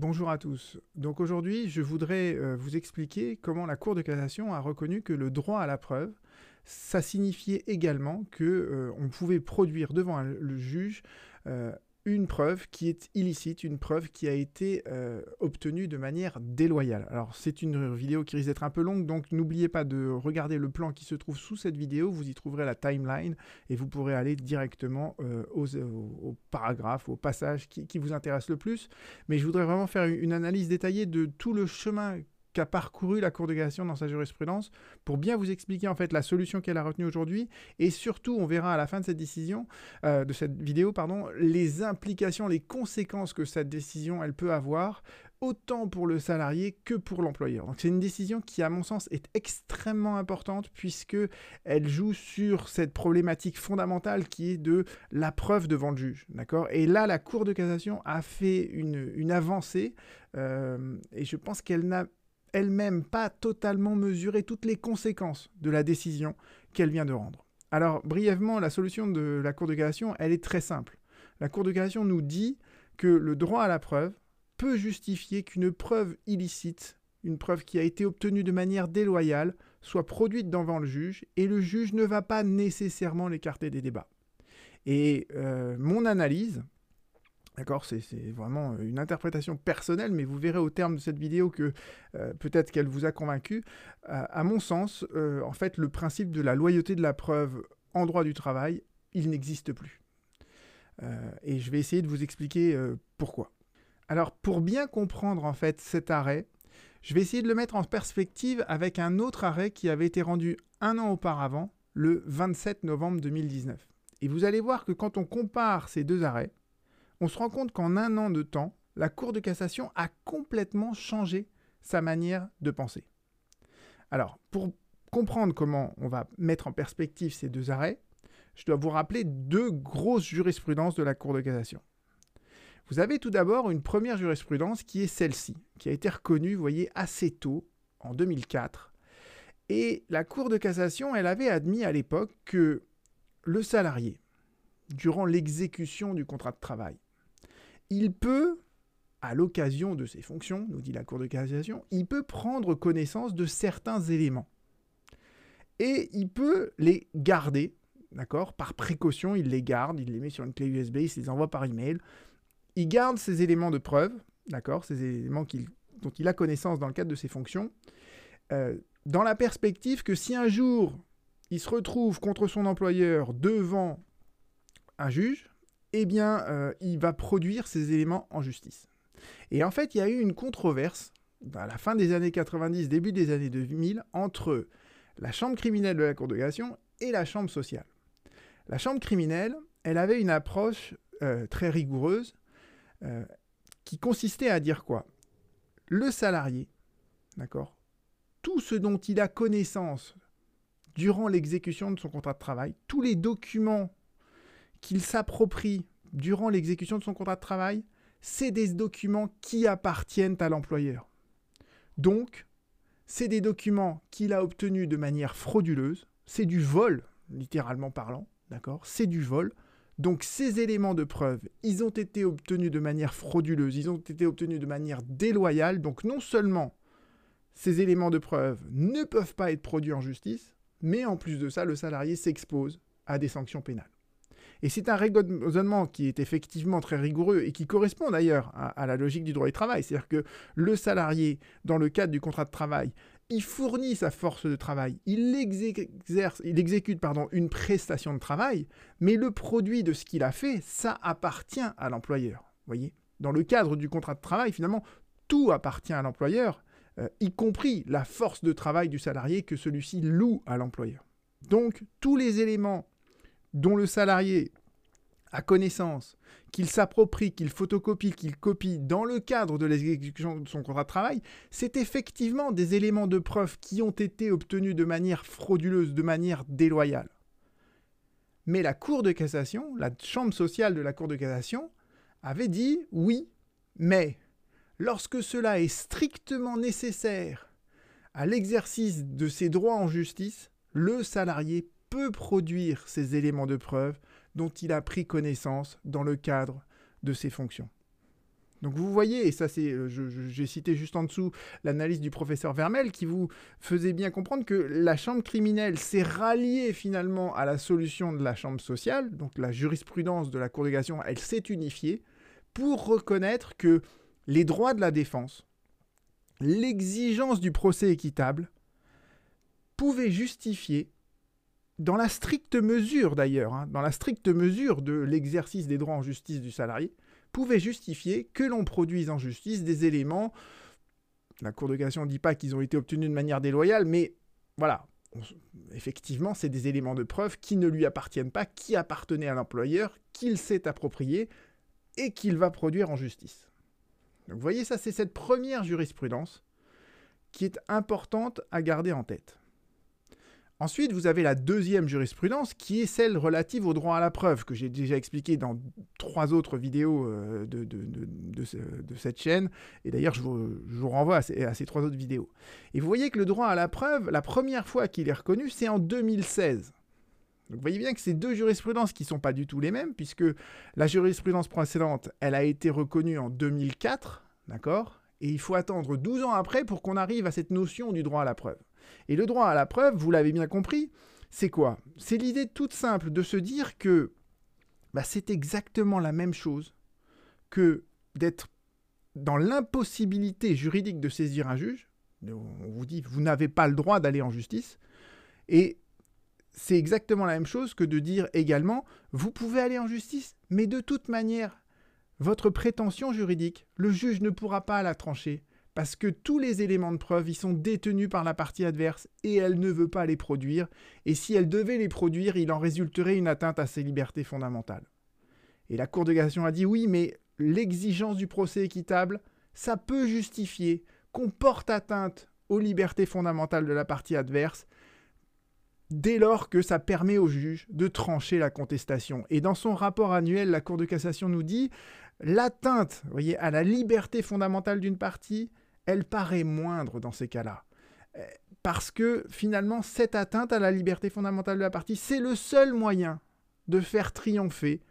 Bonjour à tous. Donc aujourd'hui, je voudrais euh, vous expliquer comment la Cour de cassation a reconnu que le droit à la preuve, ça signifiait également que euh, on pouvait produire devant le juge euh, une preuve qui est illicite, une preuve qui a été euh, obtenue de manière déloyale. Alors c'est une vidéo qui risque d'être un peu longue, donc n'oubliez pas de regarder le plan qui se trouve sous cette vidéo, vous y trouverez la timeline et vous pourrez aller directement euh, aux, aux, paragraphes, aux passages qui, vous intéressent le plus. Mais je voudrais vraiment faire une analyse détaillée de tout le chemin qu'a parcouru la Cour de cassation dans sa jurisprudence pour bien vous expliquer en fait la solution qu'elle a retenue aujourd'hui et surtout on verra à la fin de cette décision, euh, de cette vidéo pardon, les implications, les conséquences que cette décision elle peut avoir autant pour le salarié que pour l'employeur. Donc c'est une décision qui, à mon sens, est extrêmement importante puisque elle joue sur cette problématique fondamentale qui est de la preuve devant le juge, d'accord? Et là, la Cour de cassation a fait une, une avancée euh, et je pense qu'elle n'a elle-même pas totalement mesuré toutes les conséquences de la décision qu'elle vient de rendre. Alors, brièvement, la solution de la Cour de cassation, elle est très simple. La Cour de cassation nous dit que le droit à la preuve peut justifier qu'une preuve illicite, une preuve qui a été obtenue de manière déloyale, soit produite devant le juge, et le juge ne va pas nécessairement l'écarter des débats. Et euh, mon analyse, D'accord C'est vraiment une interprétation personnelle, mais vous verrez au terme de cette vidéo que euh, peut-être qu'elle vous a convaincu. Euh, à mon sens, euh, en fait, le principe de la loyauté de la preuve en droit du travail, il n'existe plus. et je vais essayer de vous expliquer pourquoi. Alors, pour bien comprendre en fait cet arrêt, je vais essayer de le mettre en perspective avec un autre arrêt qui avait été rendu un an auparavant, le 27 novembre 2019. Et vous allez voir que quand on compare ces deux arrêts, on se rend compte qu'en un an de temps, la Cour de cassation a complètement changé sa manière de penser. Alors, pour comprendre comment on va mettre en perspective ces deux arrêts, je dois vous rappeler deux grosses jurisprudences de la Cour de cassation. Vous avez tout d'abord une première jurisprudence qui est celle-ci, qui a été reconnue, vous voyez, assez tôt, en 2004. Et la Cour de cassation, elle avait admis à l'époque que le salarié, durant l'exécution du contrat de travail, il peut, à l'occasion de ses fonctions, nous dit la Cour de cassation, il peut prendre connaissance de certains éléments. Et il peut les garder, d'accord Par précaution, il les garde, il les met sur une clé USB, il les envoie par email. Il garde ces éléments de preuve, d'accord Ces éléments dont il a connaissance dans le cadre de ses fonctions, euh, dans la perspective que si un jour il se retrouve contre son employeur devant un juge, eh bien, euh, il va produire ces éléments en justice. Et en fait, il y a eu une controverse à la fin des années 90, début des années 2000, entre la chambre criminelle de la Cour de cassation et la chambre sociale. La chambre criminelle, elle avait une approche euh, très rigoureuse euh, qui consistait à dire quoi? Le salarié, d'accord? Tout ce dont il a connaissance durant l'exécution de son contrat de travail, tous les documents qu'il s'approprie durant l'exécution de son contrat de travail, c'est des documents qui appartiennent à l'employeur. Donc, c'est des documents qu'il a obtenus de manière frauduleuse, c'est du vol, littéralement parlant, d'accord? C'est du vol. Donc ces éléments de preuve, ils ont été obtenus de manière frauduleuse, ils ont été obtenus de manière déloyale, donc non seulement ces éléments de preuve ne peuvent pas être produits en justice, mais en plus de ça, le salarié s'expose à des sanctions pénales. Et c'est un raisonnement qui est effectivement très rigoureux et qui correspond d'ailleurs à, la logique du droit du travail. C'est-à-dire que le salarié, dans le cadre du contrat de travail, il fournit sa force de travail, il, exerce, il exécute pardon, une prestation de travail, mais le produit de ce qu'il a fait, ça appartient à l'employeur. Voyez? Dans le cadre du contrat de travail, finalement, tout appartient à l'employeur, euh, y compris la force de travail du salarié que celui-ci loue à l'employeur. Donc, tous les éléments dont le salarié a connaissance, qu'il s'approprie, qu'il photocopie, qu'il copie dans le cadre de l'exécution de son contrat de travail, c'est effectivement des éléments de preuve qui ont été obtenus de manière frauduleuse, de manière déloyale. Mais la Cour de cassation, la chambre sociale de la Cour de cassation, avait dit oui, mais lorsque cela est strictement nécessaire à l'exercice de ses droits en justice, le salarié peut produire ces éléments de preuve dont il a pris connaissance dans le cadre de ses fonctions. Donc vous voyez, et ça c'est, euh, j'ai cité juste en dessous l'analyse du professeur Vermel qui vous faisait bien comprendre que la chambre criminelle s'est ralliée finalement à la solution de la chambre sociale, donc la jurisprudence de la Cour de cassation, elle s'est unifiée pour reconnaître que les droits de la défense, l'exigence du procès équitable, pouvaient justifier, dans la stricte mesure d'ailleurs, hein, dans la stricte mesure de l'exercice des droits en justice du salarié, pouvait justifier que l'on produise en justice des éléments. La Cour de cassation ne dit pas qu'ils ont été obtenus de manière déloyale, mais voilà, effectivement, c'est des éléments de preuve qui ne lui appartiennent pas, qui appartenaient à l'employeur, qu'il s'est approprié et qu'il va produire en justice. Donc vous voyez, ça c'est cette première jurisprudence qui est importante à garder en tête. Ensuite, vous avez la deuxième jurisprudence qui est celle relative au droit à la preuve, que j'ai déjà expliqué dans trois autres vidéos euh, de, cette chaîne. Et d'ailleurs, je vous, renvoie à ces, trois autres vidéos. Et vous voyez que le droit à la preuve, la première fois qu'il est reconnu, c'est en 2016. Donc vous voyez bien que ces deux jurisprudences qui ne sont pas du tout les mêmes, puisque la jurisprudence précédente, elle a été reconnue en 2004, d'accord? Et il faut attendre 12 ans après pour qu'on arrive à cette notion du droit à la preuve. Et le droit à la preuve, vous l'avez bien compris, c'est quoi? C'est l'idée toute simple de se dire que bah, c'est exactement la même chose que d'être dans l'impossibilité juridique de saisir un juge. On vous dit, vous n'avez pas le droit d'aller en justice. Et c'est exactement la même chose que de dire également, vous pouvez aller en justice, mais de toute manière, votre prétention juridique, le juge ne pourra pas la trancher parce que tous les éléments de preuve y sont détenus par la partie adverse et elle ne veut pas les produire, et si elle devait les produire, il en résulterait une atteinte à ses libertés fondamentales. Et la Cour de cassation a dit oui, mais l'exigence du procès équitable, ça peut justifier qu'on porte atteinte aux libertés fondamentales de la partie adverse, dès lors que ça permet au juge de trancher la contestation. Et dans son rapport annuel, la Cour de cassation nous dit l'atteinte à la liberté fondamentale d'une partie elle paraît moindre dans ces cas-là. Euh, parce que finalement, cette atteinte à la liberté fondamentale de la partie, c'est le seul moyen de faire triompher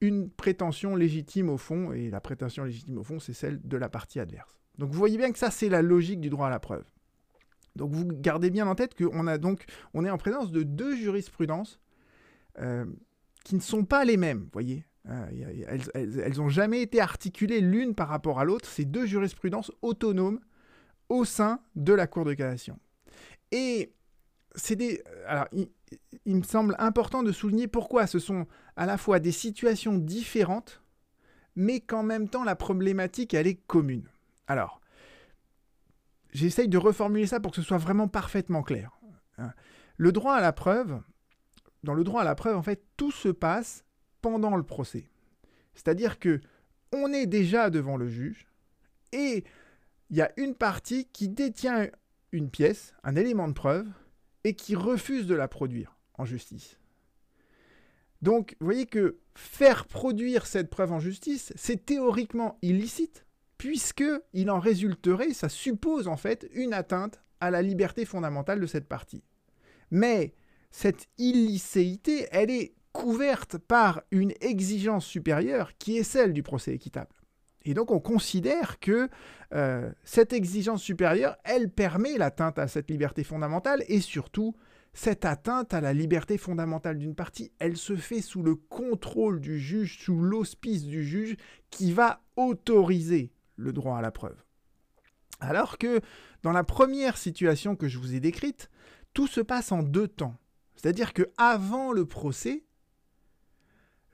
une prétention légitime au fond, et la prétention légitime au fond, c'est celle de la partie adverse. Donc vous voyez bien que ça, c'est la logique du droit à la preuve. Donc vous gardez bien en tête qu'on a donc, on est en présence de deux jurisprudences euh, qui ne sont pas les mêmes, voyez. Ah, elles n'ont jamais été articulées l'une par rapport à l'autre, ces deux jurisprudences autonomes au sein de la Cour de cassation. Et c'est des. Alors, il, il, me semble important de souligner pourquoi ce sont à la fois des situations différentes, mais qu'en même temps la problématique elle est commune. Alors, j'essaye de reformuler ça pour que ce soit vraiment parfaitement clair. Hein. Le droit à la preuve, dans le droit à la preuve, en fait, tout se passe pendant le procès. C'est-à-dire que on est déjà devant le juge et il y a une partie qui détient une pièce, un élément de preuve, et qui refuse de la produire en justice. Donc, voyez que faire produire cette preuve en justice, c'est théoriquement illicite, puisque il en résulterait, ça suppose en fait une atteinte à la liberté fondamentale de cette partie. Mais cette illicéité, elle est couverte par une exigence supérieure qui est celle du procès équitable. Et donc on considère que euh, cette exigence supérieure, elle permet l'atteinte à cette liberté fondamentale et surtout cette atteinte à la liberté fondamentale d'une partie, elle se fait sous le contrôle du juge, sous l'auspice du juge qui va autoriser le droit à la preuve. Alors que dans la première situation que je vous ai décrite, tout se passe en deux temps. C'est-à-dire que avant le procès,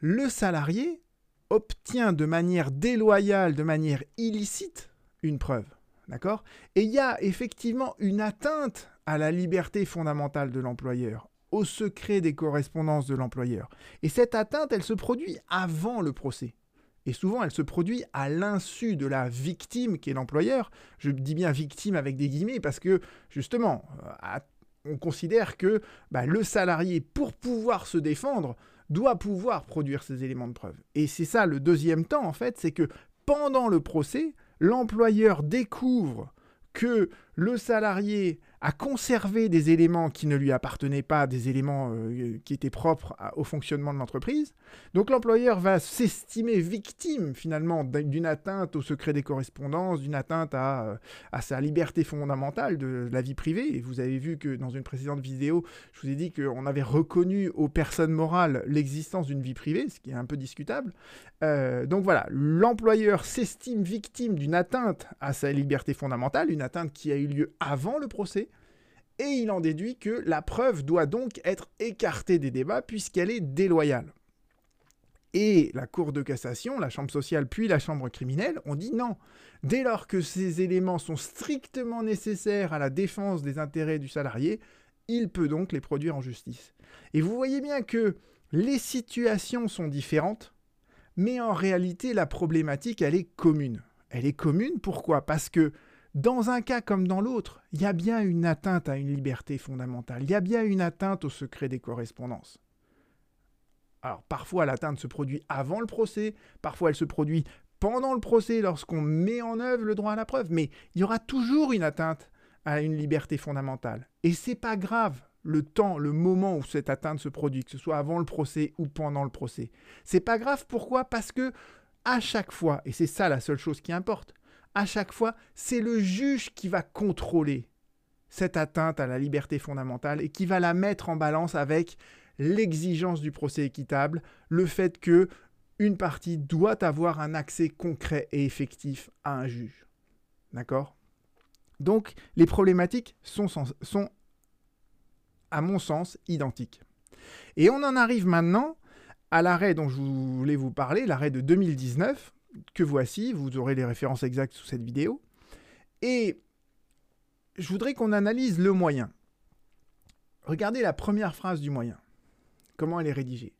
le salarié obtient de manière déloyale, de manière illicite, une preuve. D'accord? Et il y a effectivement une atteinte à la liberté fondamentale de l'employeur, au secret des correspondances de l'employeur. Et cette atteinte, elle se produit avant le procès. Et souvent, elle se produit à l'insu de la victime qui est l'employeur. Je dis bien victime avec des guillemets parce que, justement, euh, on considère que bah, le salarié, pour pouvoir se défendre, doit pouvoir produire ces éléments de preuve. Et c'est ça le deuxième temps, en fait, c'est que pendant le procès, l'employeur découvre que le salarié a conservé des éléments qui ne lui appartenaient pas, des éléments euh, qui étaient propres au fonctionnement de l'entreprise. Donc l'employeur va s'estimer victime finalement d'une atteinte au secret des correspondances, d'une atteinte à, euh, à, sa liberté fondamentale de la vie privée. Et vous avez vu que dans une précédente vidéo, je vous ai dit qu'on avait reconnu aux personnes morales l'existence d'une vie privée, ce qui est un peu discutable. Euh, donc voilà, l'employeur s'estime victime d'une atteinte à sa liberté fondamentale, une atteinte qui a lieu avant le procès, et il en déduit que la preuve doit donc être écartée des débats puisqu'elle est déloyale. Et la Cour de cassation, la Chambre sociale puis la Chambre criminelle ont dit non. Dès lors que ces éléments sont strictement nécessaires à la défense des intérêts du salarié, il peut donc les produire en justice. Et vous voyez bien que les situations sont différentes, mais en réalité la problématique elle est commune. Elle est commune pourquoi? Parce que dans un cas comme dans l'autre, il y a bien une atteinte à une liberté fondamentale, il y a bien une atteinte au secret des correspondances. Alors parfois l'atteinte se produit avant le procès, parfois elle se produit pendant le procès lorsqu'on met en œuvre le droit à la preuve, mais il y aura toujours une atteinte à une liberté fondamentale. Et c'est pas grave le temps, le moment où cette atteinte se produit, que ce soit avant le procès ou pendant le procès. C'est pas grave pourquoi? Parce que à chaque fois, et c'est ça la seule chose qui importe, à chaque fois, c'est le juge qui va contrôler cette atteinte à la liberté fondamentale et qui va la mettre en balance avec l'exigence du procès équitable, le fait que une partie doit avoir un accès concret et effectif à un juge. D'accord? Donc, les problématiques sont, sont, à mon sens, identiques. Et on en arrive maintenant à l'arrêt dont je voulais vous parler, l'arrêt de 2019, que voici, vous aurez les références exactes sous cette vidéo. Et je voudrais qu'on analyse le moyen. Regardez la première phrase du moyen. Comment elle est rédigée.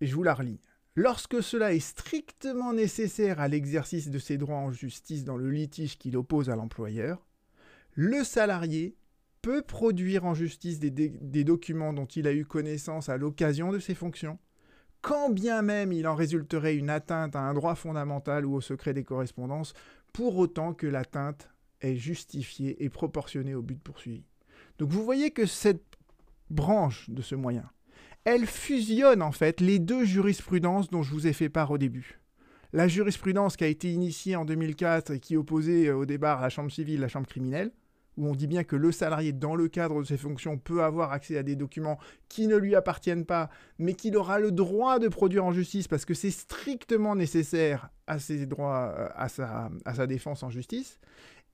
Et je vous la relis. Lorsque cela est strictement nécessaire à l'exercice de ses droits en justice dans le litige qu'il oppose à l'employeur, le salarié peut produire en justice des, des, documents dont il a eu connaissance à l'occasion de ses fonctions, quand bien même il en résulterait une atteinte à un droit fondamental ou au secret des correspondances, pour autant que l'atteinte est justifiée et proportionnée au but poursuivi. Donc vous voyez que cette branche de ce moyen, elle fusionne en fait les deux jurisprudences dont je vous ai fait part au début. La jurisprudence qui a été initiée en 2004 et qui opposait au départ la chambre civile, la chambre criminelle, où on dit bien que le salarié, dans le cadre de ses fonctions, peut avoir accès à des documents qui ne lui appartiennent pas, mais qu'il aura le droit de produire en justice parce que c'est strictement nécessaire à ses droits, euh, sa, à sa défense en justice.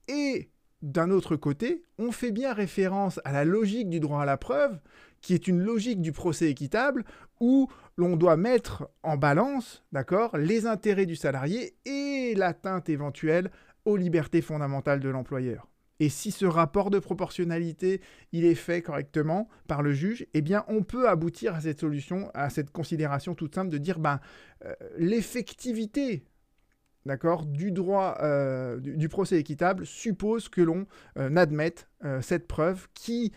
Et d'un autre côté, on fait bien référence à la logique du droit à la preuve, qui est une logique du procès équitable, où l'on doit mettre en balance, d'accord, les intérêts du salarié et l'atteinte éventuelle aux libertés fondamentales de l'employeur. Et si ce rapport de proportionnalité, il est fait correctement par le juge, eh on peut aboutir à cette solution, à cette considération toute simple de dire, ben, euh, l'effectivité d'accord, du droit euh, du, procès équitable suppose que l'on euh, admette cette preuve qui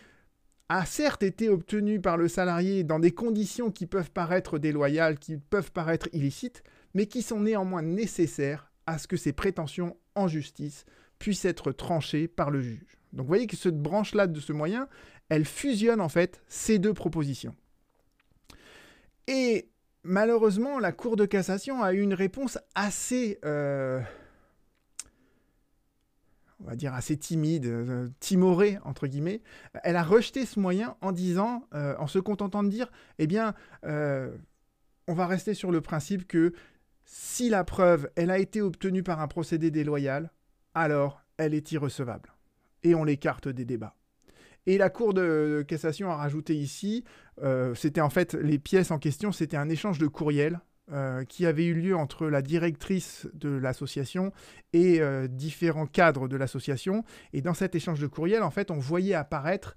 a certes été obtenue par le salarié dans des conditions qui peuvent paraître déloyales, qui peuvent paraître illicites, mais qui sont néanmoins nécessaires à ce que ces prétentions en justice puisse être tranchée par le juge. Donc vous voyez que cette branche-là de ce moyen, elle fusionne en fait ces deux propositions. Et malheureusement, la Cour de cassation a eu une réponse assez, euh, timide, euh, timorée entre guillemets. Elle a rejeté ce moyen en disant, euh, en se contentant de dire, eh bien, on va rester sur le principe que si la preuve, elle a été obtenue par un procédé déloyal, alors elle est irrecevable. Et on l'écarte des débats. Et la Cour de cassation a rajouté ici, euh, c'était en fait les pièces en question, c'était un échange de courriels euh, qui avait eu lieu entre la directrice de l'association et euh, différents cadres de l'association. Et dans cet échange de courriels, en fait, on voyait apparaître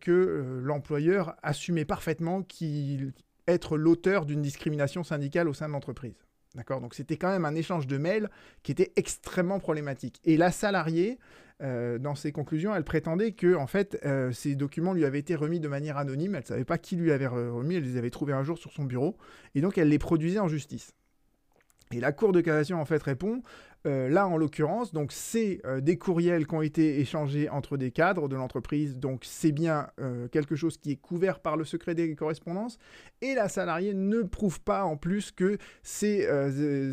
que l'employeur assumait parfaitement qu'il être l'auteur d'une discrimination syndicale au sein de l'entreprise. D'accord? Donc c'était quand même un échange de mails qui était extrêmement problématique. Et la salariée, euh, dans ses conclusions, elle prétendait que en fait, euh, ces documents lui avaient été remis de manière anonyme. Elle ne savait pas qui lui avait remis. Elle les avait trouvés un jour sur son bureau. Et donc elle les produisait en justice. Et la Cour de cassation en fait répond Euh, là, en l'occurrence, donc c'est euh, des courriels qui ont été échangés entre des cadres de l'entreprise, donc c'est bien euh, quelque chose qui est couvert par le secret des correspondances, et la salariée ne prouve pas en plus que ces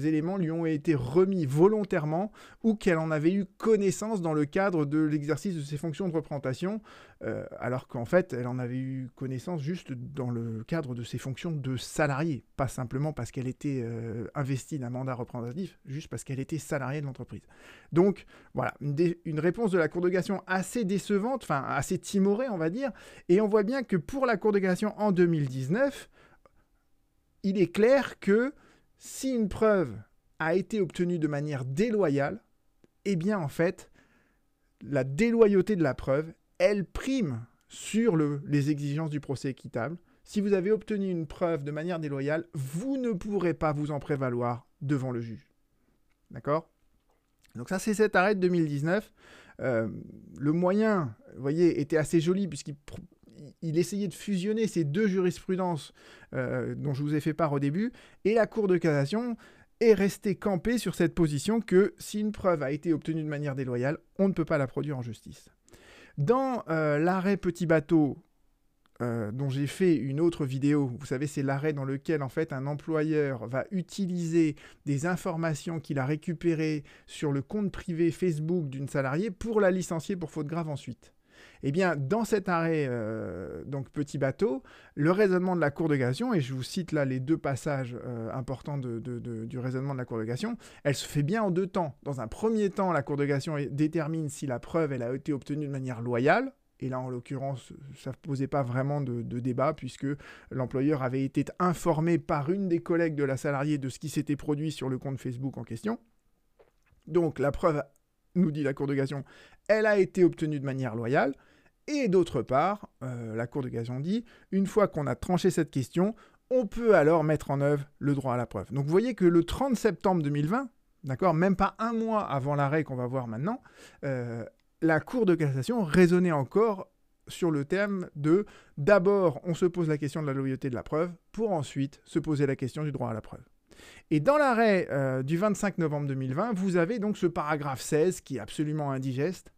éléments lui ont été remis volontairement ou qu'elle en avait eu connaissance dans le cadre de l'exercice de ses fonctions de représentation, alors qu'en fait, elle en avait eu connaissance juste dans le cadre de ses fonctions de salariée, pas simplement parce qu'elle était investie d'un mandat représentatif, juste parce qu'elle était salariée de l'entreprise. Donc voilà, une, réponse de la Cour de cassation assez décevante, enfin assez timorée on va dire, et on voit bien que pour la Cour de cassation en 2019, il est clair que si une preuve a été obtenue de manière déloyale, eh bien en fait, la déloyauté de la preuve, elle prime sur le, les exigences du procès équitable. Si vous avez obtenu une preuve de manière déloyale, vous ne pourrez pas vous en prévaloir devant le juge. D'accord? Donc ça, c'est cet arrêt de 2019. Euh, le moyen, vous voyez, était assez joli puisqu'il il essayait de fusionner ces deux jurisprudences euh, dont je vous ai fait part au début, et la Cour de cassation est restée campée sur cette position que si une preuve a été obtenue de manière déloyale, on ne peut pas la produire en justice. Dans euh, l'arrêt Petit Bateau euh, dont j'ai fait une autre vidéo. Vous savez, c'est l'arrêt dans lequel en fait un employeur va utiliser des informations qu'il a récupérées sur le compte privé Facebook d'une salariée pour la licencier pour faute grave ensuite. Eh bien, dans cet arrêt, euh, donc petit bateau, le raisonnement de la Cour de cassation, et je vous cite là les deux passages euh, importants du raisonnement de la Cour de cassation, elle se fait bien en deux temps. Dans un premier temps, la Cour de cassation détermine si la preuve elle a été obtenue de manière loyale, et là, en l'occurrence, ça ne posait pas vraiment de, débat puisque l'employeur avait été informé par une des collègues de la salariée de ce qui s'était produit sur le compte Facebook en question. Donc la preuve, nous dit la Cour de cassation, elle a été obtenue de manière loyale. Et d'autre part, euh, la Cour de cassation dit, une fois qu'on a tranché cette question, on peut alors mettre en œuvre le droit à la preuve. Donc vous voyez que le 30 septembre 2020, d'accord, même pas un mois avant l'arrêt qu'on va voir maintenant, euh, la Cour de cassation raisonnait encore sur le terme de d'abord on se pose la question de la loyauté de la preuve pour ensuite se poser la question du droit à la preuve. Et dans l'arrêt euh, du 25 novembre 2020, vous avez donc ce paragraphe 16 qui est absolument indigeste,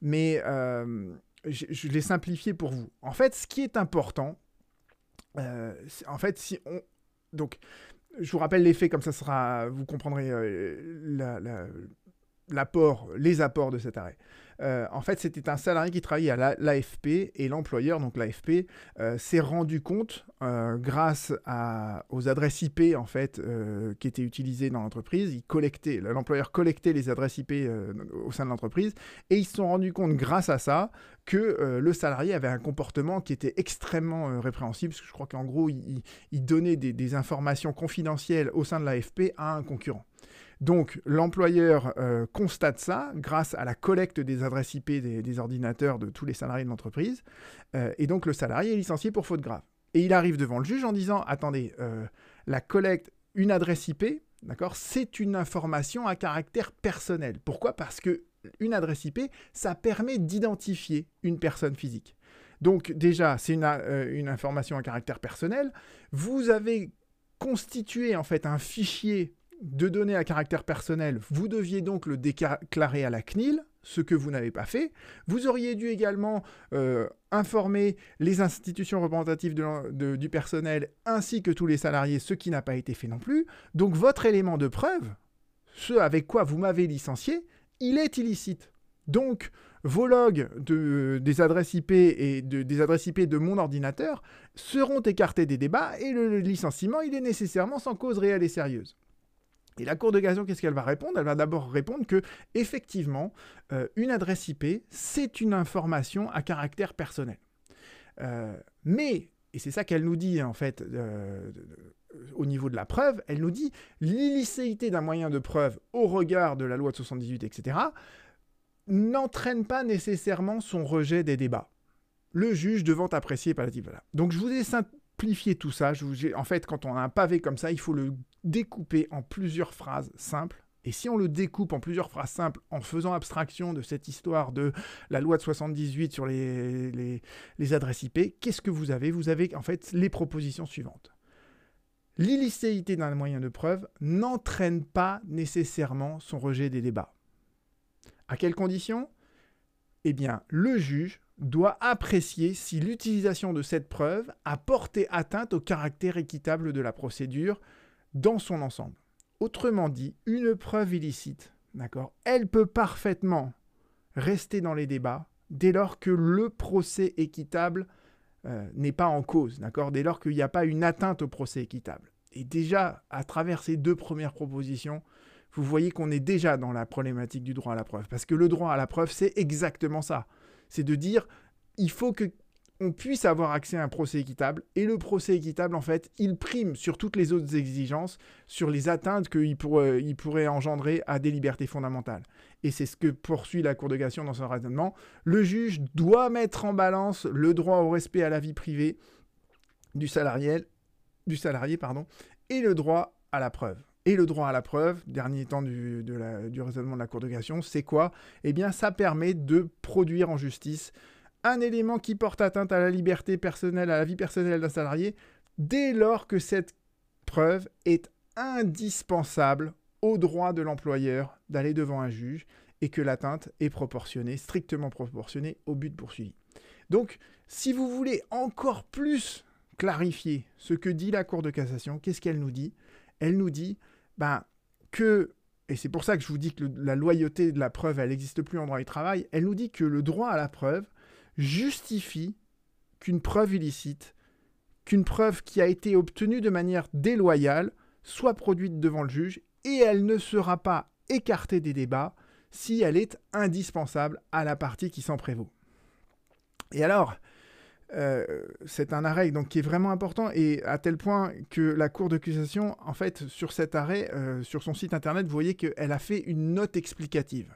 mais euh, je, l'ai simplifié pour vous. En fait, ce qui est important, euh, en fait, si on... Donc, je vous rappelle les faits, comme ça sera, vous comprendrez l'apport, les apports de cet arrêt. Euh, en fait, c'était un salarié qui travaillait à l'AFP et l'employeur, donc l'AFP, euh, s'est rendu compte, euh, grâce aux adresses IP en fait, qui étaient utilisées dans l'entreprise, l'employeur collectait les adresses IP au sein de l'entreprise et ils se sont rendus compte, grâce à ça, que le salarié avait un comportement qui était extrêmement répréhensible, parce que je crois qu'en gros, il, donnait des informations confidentielles au sein de l'AFP à un concurrent. Donc l'employeur euh, constate ça grâce à la collecte des adresses IP des, ordinateurs de tous les salariés de l'entreprise. Euh, et donc le salarié est licencié pour faute grave. Et il arrive devant le juge en disant, attendez, euh, la collecte, une adresse IP, d'accord, c'est une information à caractère personnel. Pourquoi? Parce que une adresse IP, ça permet d'identifier une personne physique. Donc déjà, c'est une, une, information à caractère personnel. Vous avez constitué en fait un fichier de données à caractère personnel, vous deviez donc le déclarer à la CNIL, ce que vous n'avez pas fait. Vous auriez dû également euh, informer les institutions représentatives du personnel ainsi que tous les salariés, ce qui n'a pas été fait non plus. Donc votre élément de preuve, ce avec quoi vous m'avez licencié, il est illicite. Donc vos logs de, des adresses IP et de, des adresses IP de mon ordinateur seront écartés des débats et le licenciement, il est nécessairement sans cause réelle et sérieuse. Et la Cour de cassation, qu'est-ce qu'elle va répondre? Elle va d'abord répondre que, effectivement, euh, une adresse IP, c'est une information à caractère personnel. Euh, mais, et c'est ça qu'elle nous dit, en fait, euh, au niveau de la preuve, elle nous dit l'illicéité d'un moyen de preuve au regard de la loi de 78, etc., n'entraîne pas nécessairement son rejet des débats. Le juge devant apprécier par la voilà. Donc je vous ai simplifié tout ça. Je vous, en fait, quand on a un pavé comme ça, il faut le découper en plusieurs phrases simples. Et si on le découpe en plusieurs phrases simples en faisant abstraction de cette histoire de la loi de 78 sur les, les, adresses IP, qu'est-ce que vous avez? Vous avez en fait les propositions suivantes. l'illicéité d'un moyen de preuve n'entraîne pas nécessairement son rejet des débats. À quelles conditions? Eh bien, le juge doit apprécier si l'utilisation de cette preuve a porté atteinte au caractère équitable de la procédure dans son ensemble. Autrement dit, une preuve illicite, d'accord, elle peut parfaitement rester dans les débats dès lors que le procès équitable euh, n'est pas en cause, d'accord, dès lors qu'il n'y a pas une atteinte au procès équitable. Et déjà, à travers ces deux premières propositions, vous voyez qu'on est déjà dans la problématique du droit à la preuve. Parce que le droit à la preuve, c'est exactement ça. C'est de dire, il faut que on puisse avoir accès à un procès équitable. Et le procès équitable, en fait, il prime sur toutes les autres exigences, sur les atteintes qu'il pourrait, engendrer à des libertés fondamentales. Et c'est ce que poursuit la Cour de cassation dans son raisonnement. Le juge doit mettre en balance le droit au respect à la vie privée du salarié, et le droit à la preuve. Et le droit à la preuve, dernier temps du, raisonnement de la Cour de cassation, c'est quoi? Eh bien, ça permet de produire en justice un élément qui porte atteinte à la liberté personnelle, à la vie personnelle d'un salarié, dès lors que cette preuve est indispensable au droit de l'employeur d'aller devant un juge et que l'atteinte est proportionnée, strictement proportionnée au but poursuivi. Donc, si vous voulez encore plus clarifier ce que dit la Cour de cassation, qu'est-ce qu'elle nous dit? Elle nous dit ben, que, et c'est pour ça que je vous dis que la loyauté de la preuve, elle n'existe plus en droit du travail, elle nous dit que le droit à la preuve justifie qu'une preuve illicite, qu'une preuve qui a été obtenue de manière déloyale, soit produite devant le juge, et elle ne sera pas écartée des débats si elle est indispensable à la partie qui s'en prévaut. Et alors, c'est un arrêt donc, qui est vraiment important et à tel point que la Cour d'accusation, en fait, sur cet arrêt, euh, sur son site internet, vous voyez qu'elle a fait une note explicative.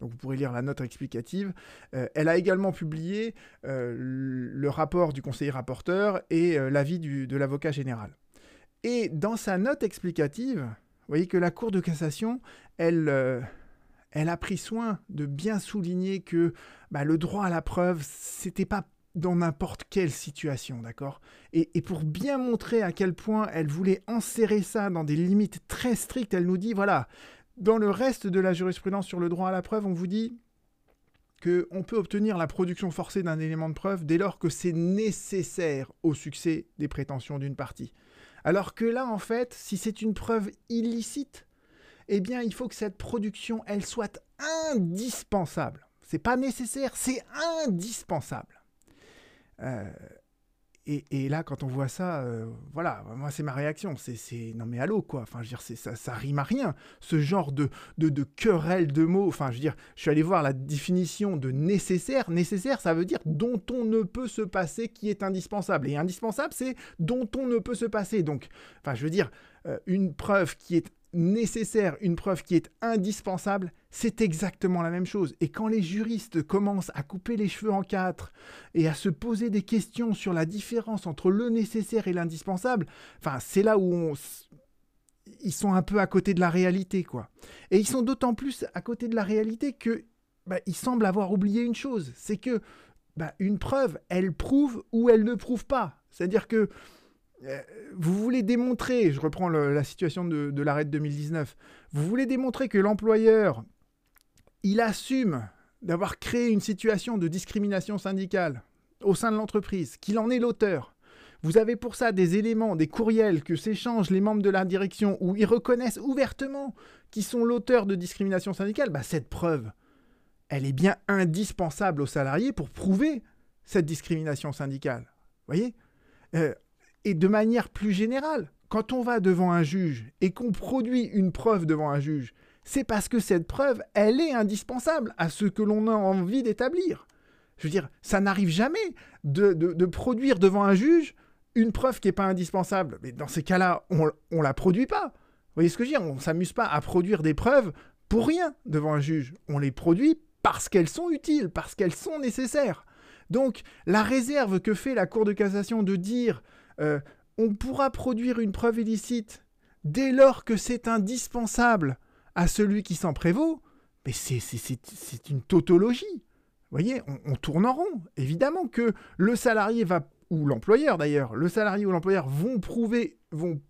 Donc vous pourrez lire la note explicative. Euh, elle a également publié le rapport du conseiller rapporteur et l'avis de l'avocat général. Et dans sa note explicative, vous voyez que la Cour de cassation, elle, elle a pris soin de bien souligner que bah, le droit à la preuve, c'était pas dans n'importe quelle situation, d'accord? Et, pour bien montrer à quel point elle voulait enserrer ça dans des limites très strictes, elle nous dit, voilà, dans le reste de la jurisprudence sur le droit à la preuve, on vous dit qu'on peut obtenir la production forcée d'un élément de preuve dès lors que c'est nécessaire au succès des prétentions d'une partie. Alors que là, en fait, si c'est une preuve illicite, eh bien, il faut que cette production, elle soit indispensable. C'est pas nécessaire, c'est indispensable. Euh, et, là, quand on voit ça, euh, voilà, moi, c'est ma réaction. C'est, non mais allô, quoi. Enfin, je veux dire, ça, ça rime à rien. Ce genre de, de, de querelle de mots. Enfin, je veux dire, je suis allé voir la définition de nécessaire. Nécessaire, ça veut dire dont on ne peut se passer, qui est indispensable. Et indispensable, c'est dont on ne peut se passer. Donc, enfin, je veux dire, euh, une preuve qui est nécessaire, une preuve qui est indispensable, c'est exactement la même chose. Et quand les juristes commencent à couper les cheveux en quatre et à se poser des questions sur la différence entre le nécessaire et l'indispensable, enfin, c'est là où ils sont un peu à côté de la réalité, quoi. Et ils sont d'autant plus à côté de la réalité que bah, ils semblent avoir oublié une chose, c'est que bah, une preuve, elle prouve ou elle ne prouve pas. C'est-à-dire que euh, vous voulez démontrer, je reprends la situation de, de l'arrêt de 2019, vous voulez démontrer que l'employeur, il assume d'avoir créé une situation de discrimination syndicale au sein de l'entreprise, qu'il en est l'auteur. Vous avez pour ça des éléments, des courriels que s'échangent les membres de la direction où ils reconnaissent ouvertement qu'ils sont l'auteur de discrimination syndicale. Bah, cette preuve, elle est bien indispensable aux salariés pour prouver cette discrimination syndicale. Voyez? Euh, et de manière plus générale, quand on va devant un juge et qu'on produit une preuve devant un juge, c'est parce que cette preuve, elle est indispensable à ce que l'on a envie d'établir. Je veux dire, ça n'arrive jamais de, produire devant un juge une preuve qui n'est pas indispensable. Mais dans ces cas-là, on ne la produit pas. Vous voyez ce que je veux dire? On ne s'amuse pas à produire des preuves pour rien devant un juge. On les produit parce qu'elles sont utiles, parce qu'elles sont nécessaires. Donc, la réserve que fait la Cour de cassation de dire euh, on pourra produire une preuve illicite dès lors que c'est indispensable à celui qui s'en prévaut, mais c'est une tautologie. Vous voyez, on, tourne en rond. Évidemment que le salarié va, ou l'employeur d'ailleurs, le salarié ou l'employeur vont prouver, vont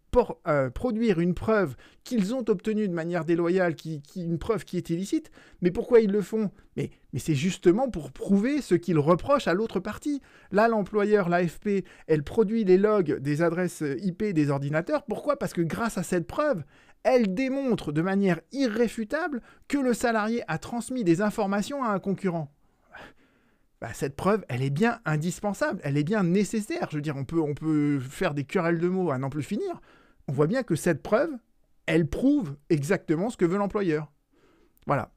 euh, produire une preuve qu'ils ont obtenue de manière déloyale, qui, une preuve qui est illicite. Mais pourquoi ils le font? Mais, mais c'est justement pour prouver ce qu'ils reprochent à l'autre partie. Là, l'employeur, l'AFP, elle produit les logs des adresses IP des ordinateurs. Pourquoi? Parce que grâce à cette preuve, elle démontre de manière irréfutable que le salarié a transmis des informations à un concurrent. Bah, cette preuve, elle est bien indispensable, elle est bien nécessaire. Je veux dire, on peut, on peut faire des querelles de mots à n'en plus finir. On voit bien que cette preuve, elle prouve exactement ce que veut l'employeur. Voilà.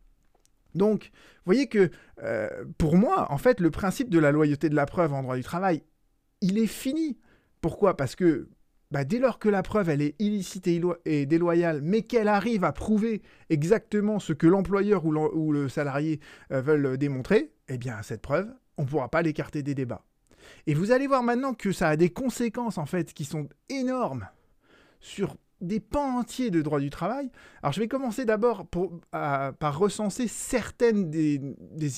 Donc, vous voyez que euh, pour moi, en fait, le principe de la loyauté de la preuve en droit du travail, il est fini. Pourquoi? Parce que bah, dès lors que la preuve elle est illicite et, déloyale, mais qu'elle arrive à prouver exactement ce que l'employeur ou, le salarié euh, veulent démontrer, eh bien cette preuve, on ne pourra pas l'écarter des débats. Et vous allez voir maintenant que ça a des conséquences en fait qui sont énormes sur des pans entiers de droit du travail. Alors je vais commencer d'abord par recenser certaines des,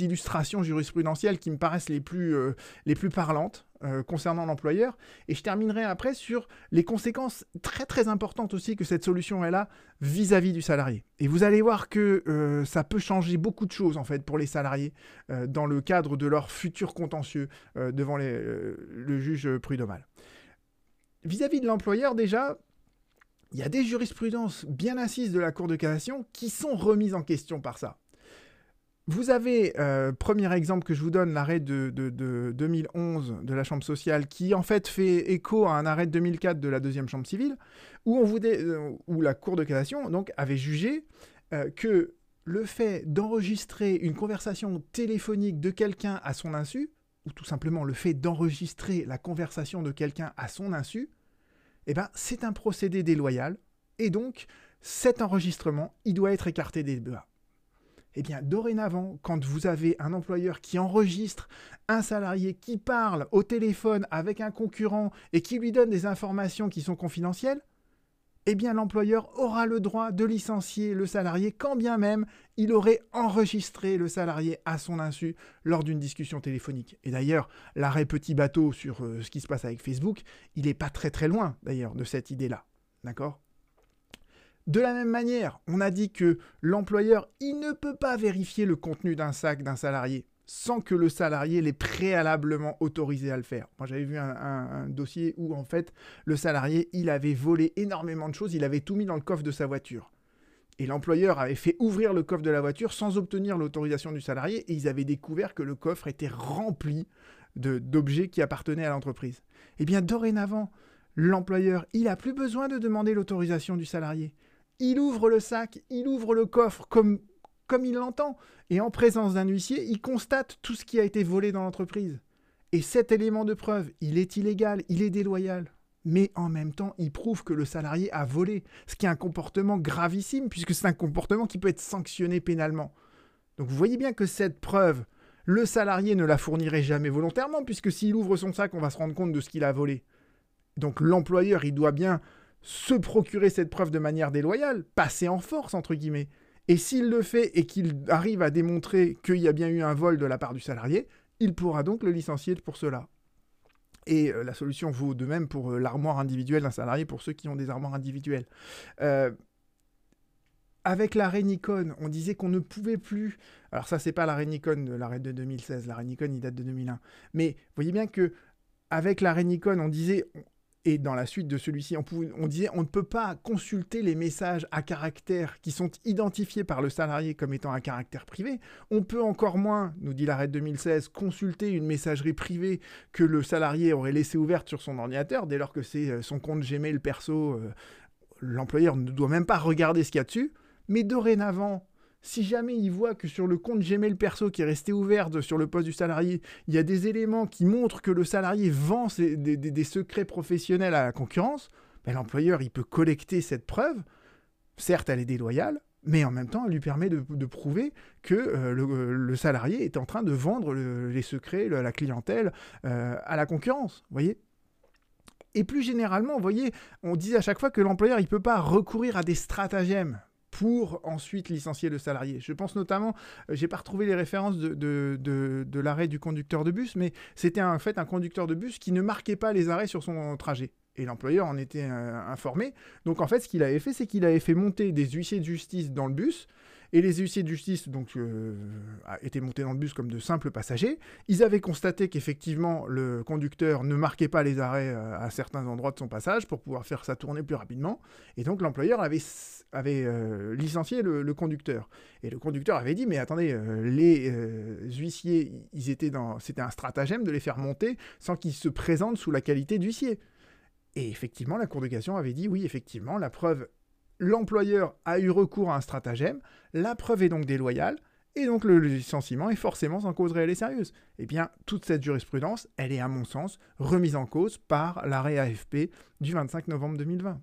illustrations jurisprudentielles qui me paraissent les plus, euh, les plus parlantes euh, concernant l'employeur. Et je terminerai après sur les conséquences très très importantes aussi que cette solution est là vis-à-vis du salarié. Et vous allez voir que euh, ça peut changer beaucoup de choses en fait pour les salariés dans le cadre de leur futur contentieux devant le juge prud'homal. Vis-à-vis de l'employeur déjà, il y a des jurisprudences bien assises de la Cour de cassation qui sont remises en question par ça. Vous avez, euh, premier exemple que je vous donne, l'arrêt de, 2011 de la Chambre sociale, qui en fait fait écho à un arrêt de 2004 de la deuxième Chambre civile, où, on euh, où la Cour de cassation donc, avait jugé euh, que le fait d'enregistrer une conversation téléphonique de quelqu'un à son insu, ou tout simplement le fait d'enregistrer la conversation de quelqu'un à son insu, eh ben, c'est un procédé déloyal, et donc cet enregistrement, il doit être écarté des débats. Eh bien, dorénavant, quand vous avez un employeur qui enregistre un salarié qui parle au téléphone avec un concurrent et qui lui donne des informations qui sont confidentielles, eh bien l'employeur aura le droit de licencier le salarié quand bien même il aurait enregistré le salarié à son insu lors d'une discussion téléphonique. Et d'ailleurs, l'arrêt petit bateau sur euh, ce qui se passe avec Facebook, il n'est pas très très loin d'ailleurs de cette idée-là. D'accord? De la même manière, on a dit que l'employeur, il ne peut pas vérifier le contenu d'un sac d'un salarié sans que le salarié l'ait préalablement autorisé à le faire. Moi, j'avais vu un, dossier où, en fait, le salarié, il avait volé énormément de choses, il avait tout mis dans le coffre de sa voiture. Et l'employeur avait fait ouvrir le coffre de la voiture sans obtenir l'autorisation du salarié, et ils avaient découvert que le coffre était rempli d'objets qui appartenaient à l'entreprise. Eh bien, dorénavant, l'employeur, il n'a plus besoin de demander l'autorisation du salarié. Il ouvre le sac, il ouvre le coffre comme comme il l'entend. Et en présence d'un huissier, il constate tout ce qui a été volé dans l'entreprise. Et cet élément de preuve, il est illégal, il est déloyal. Mais en même temps, il prouve que le salarié a volé, ce qui est un comportement gravissime, puisque c'est un comportement qui peut être sanctionné pénalement. Donc vous voyez bien que cette preuve, le salarié ne la fournirait jamais volontairement, puisque s'il ouvre son sac, on va se rendre compte de ce qu'il a volé. Donc l'employeur, il doit bien se procurer cette preuve de manière déloyale, passer en force, entre guillemets. Et s'il le fait et qu'il arrive à démontrer qu'il y a bien eu un vol de la part du salarié, il pourra donc le licencier pour cela. Et euh, la solution vaut de même pour euh, l'armoire individuelle d'un salarié, pour ceux qui ont des armoires individuelles. Euh, avec l'arrêt Nikon, on disait qu'on ne pouvait plus. Alors ça, c'est pas l'arrêt Nikon, l'arrêt de 2016. L'arrêt Nikon, il date de 2001. Mais vous voyez bien que avec l'arrêt Nikon, on disait et dans la suite de celui-ci, on, disait on ne peut pas consulter les messages à caractère qui sont identifiés par le salarié comme étant à caractère privé. On peut encore moins, nous dit l'arrêt 2016, consulter une messagerie privée que le salarié aurait laissée ouverte sur son ordinateur dès lors que c'est euh, son compte Gmail perso. Euh, l'employeur ne doit même pas regarder ce qu'il y a dessus. Mais dorénavant, si jamais il voit que sur le compte Gmail perso qui est resté ouvert sur le poste du salarié, il y a des éléments qui montrent que le salarié vend des, secrets professionnels à la concurrence, ben, l'employeur il peut collecter cette preuve. Certes, elle est déloyale, mais en même temps, elle lui permet de, prouver que euh, le, salarié est en train de vendre les secrets, la clientèle euh, à la concurrence. voyez? Et plus généralement, vous voyez, on disait à chaque fois que l'employeur ne peut pas recourir à des stratagèmes pour ensuite licencier le salarié. Je pense notamment, euh, j'ai pas retrouvé les références de, de, de, l'arrêt du conducteur de bus, mais c'était en fait un conducteur de bus qui ne marquait pas les arrêts sur son trajet. Et l'employeur en était informé. Donc en fait, ce qu'il avait fait, c'est qu'il avait fait monter des huissiers de justice dans le bus et les huissiers de justice donc, euh, étaient montés dans le bus comme de simples passagers. Ils avaient constaté qu'effectivement, le conducteur ne marquait pas les arrêts euh, à certains endroits de son passage pour pouvoir faire sa tournée plus rapidement. Et donc, l'employeur avait, euh, licencié le, conducteur. Et le conducteur avait dit, mais attendez, les huissiers, ils étaient dans... c'était un stratagème de les faire monter sans qu'ils se présentent sous la qualité d'huissier. Et effectivement, la Cour de cassation avait dit, oui, effectivement, la preuve l'employeur a eu recours à un stratagème, la preuve est donc déloyale, et donc le licenciement est forcément sans cause réelle et sérieuse. Eh bien, toute cette jurisprudence, elle est à mon sens remise en cause par l'arrêt AFP du 25 novembre 2020.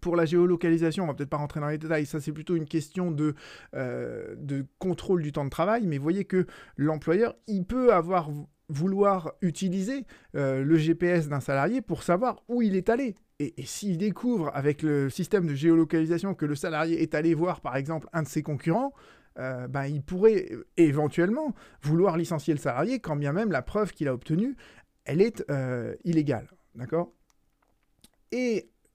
Pour la géolocalisation, on va peut-être pas rentrer dans les détails, ça c'est plutôt une question de, euh, contrôle du temps de travail, mais voyez que l'employeur, il peut avoir vouloir utiliser euh, le GPS d'un salarié pour savoir où il est allé. Et, s'il découvre avec le système de géolocalisation que le salarié est allé voir par exemple un de ses concurrents, euh, ben, il pourrait éventuellement vouloir licencier le salarié quand bien même la preuve qu'il a obtenue, elle est euh, illégale. D'accord?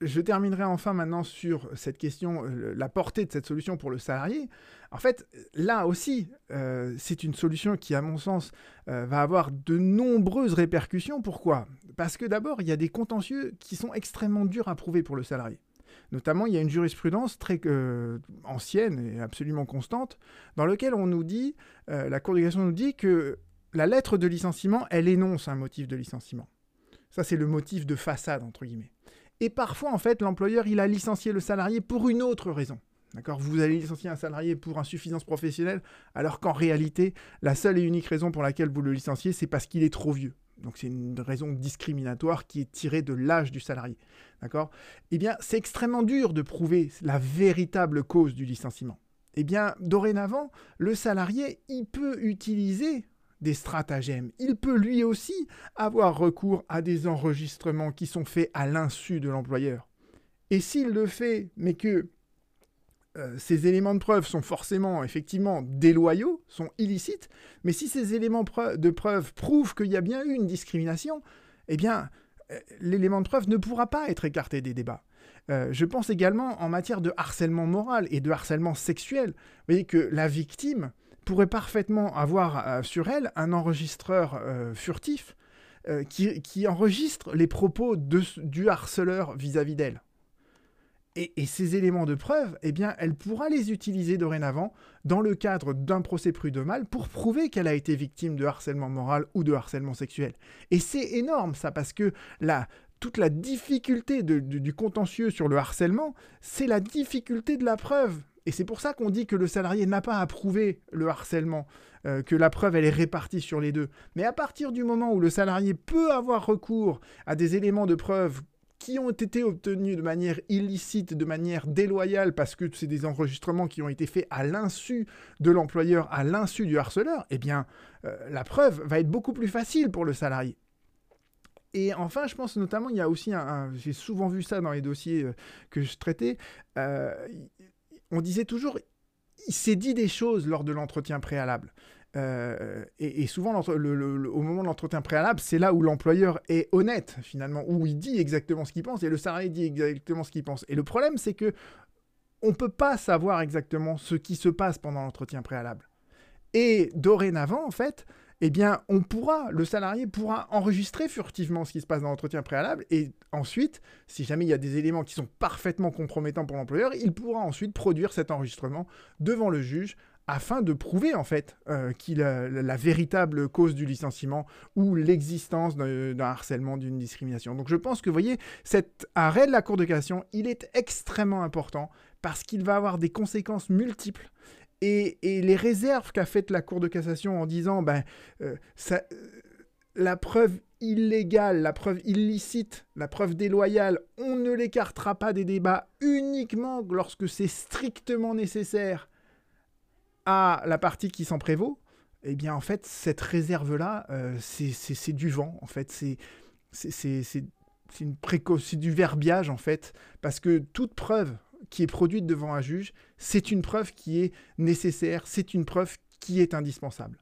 Je terminerai enfin maintenant sur cette question, euh, la portée de cette solution pour le salarié. En fait, là aussi, euh, c'est une solution qui, à mon sens, euh, va avoir de nombreuses répercussions. Pourquoi? Parce que d'abord, il y a des contentieux qui sont extrêmement durs à prouver pour le salarié. Notamment, il y a une jurisprudence très ancienne et absolument constante, dans laquelle on nous dit, la Cour de cassation nous dit que la lettre de licenciement, elle énonce un motif de licenciement. Ça, c'est le motif de façade, entre guillemets. Et parfois, en fait, l'employeur, il a licencié le salarié pour une autre raison. D'accord? Vous allez licencier un salarié pour insuffisance professionnelle, alors qu'en réalité, la seule et unique raison pour laquelle vous le licenciez, c'est parce qu'il est trop vieux. Donc c'est une raison discriminatoire qui est tirée de l'âge du salarié. D'accord? Eh bien, c'est extrêmement dur de prouver la véritable cause du licenciement. Eh bien, dorénavant, le salarié, il peut utiliser des stratagèmes. Il peut lui aussi avoir recours à des enregistrements qui sont faits à l'insu de l'employeur. Et s'il le fait, mais que euh, ces éléments de preuve sont forcément, effectivement, déloyaux, sont illicites, mais si ces éléments de preuve prouvent qu'il y a bien eu une discrimination, eh bien, euh, l'élément de preuve ne pourra pas être écarté des débats. Euh, je pense également en matière de harcèlement moral et de harcèlement sexuel. Vous voyez que la victime, pourrait parfaitement avoir euh, sur elle un enregistreur euh, furtif euh, qui, enregistre les propos du harceleur vis-à-vis d'elle. Et, ces éléments de preuve, eh bien, elle pourra les utiliser dorénavant dans le cadre d'un procès prud'homal pour prouver qu'elle a été victime de harcèlement moral ou de harcèlement sexuel. Et c'est énorme ça, parce que la, toute la difficulté du contentieux sur le harcèlement, c'est la difficulté de la preuve. Et c'est pour ça qu'on dit que le salarié n'a pas à prouver le harcèlement, euh, que la preuve elle est répartie sur les deux. Mais à partir du moment où le salarié peut avoir recours à des éléments de preuve qui ont été obtenus de manière illicite, de manière déloyale, parce que c'est des enregistrements qui ont été faits à l'insu de l'employeur, à l'insu du harceleur, eh bien, euh, la preuve va être beaucoup plus facile pour le salarié. Et enfin, je pense notamment, il y a aussi un, j'ai souvent vu ça dans les dossiers euh, que je traitais, on disait toujours, il s'est dit des choses lors de l'entretien préalable. Euh, et, souvent, au moment de l'entretien préalable, c'est là où l'employeur est honnête, finalement, où il dit exactement ce qu'il pense et le salarié dit exactement ce qu'il pense. Et le problème, c'est que on ne peut pas savoir exactement ce qui se passe pendant l'entretien préalable. Et dorénavant, en fait, eh bien, le salarié pourra enregistrer furtivement ce qui se passe dans l'entretien préalable, et ensuite, si jamais il y a des éléments qui sont parfaitement compromettants pour l'employeur, il pourra ensuite produire cet enregistrement devant le juge afin de prouver en fait euh, qu'il a la véritable cause du licenciement ou l'existence d'un harcèlement, d'une discrimination. Donc je pense que voyez, cet arrêt de la Cour de cassation, il est extrêmement important parce qu'il va avoir des conséquences multiples et, les réserves qu'a faites la Cour de cassation en disant ben, euh, euh, la preuve illégale, la preuve illicite, la preuve déloyale, on ne l'écartera pas des débats uniquement lorsque c'est strictement nécessaire à la partie qui s'en prévaut, eh bien en fait cette réserve-là, euh, c'est du vent, en fait, c'est une c'est du verbiage en fait, parce que toute preuve qui est produite devant un juge, c'est une preuve qui est nécessaire, c'est une preuve qui est indispensable.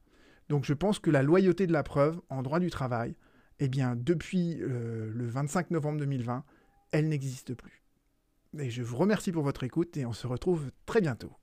Donc je pense que la loyauté de la preuve en droit du travail, eh bien, depuis euh, le 25 novembre 2020, elle n'existe plus. Et je vous remercie pour votre écoute et on se retrouve très bientôt.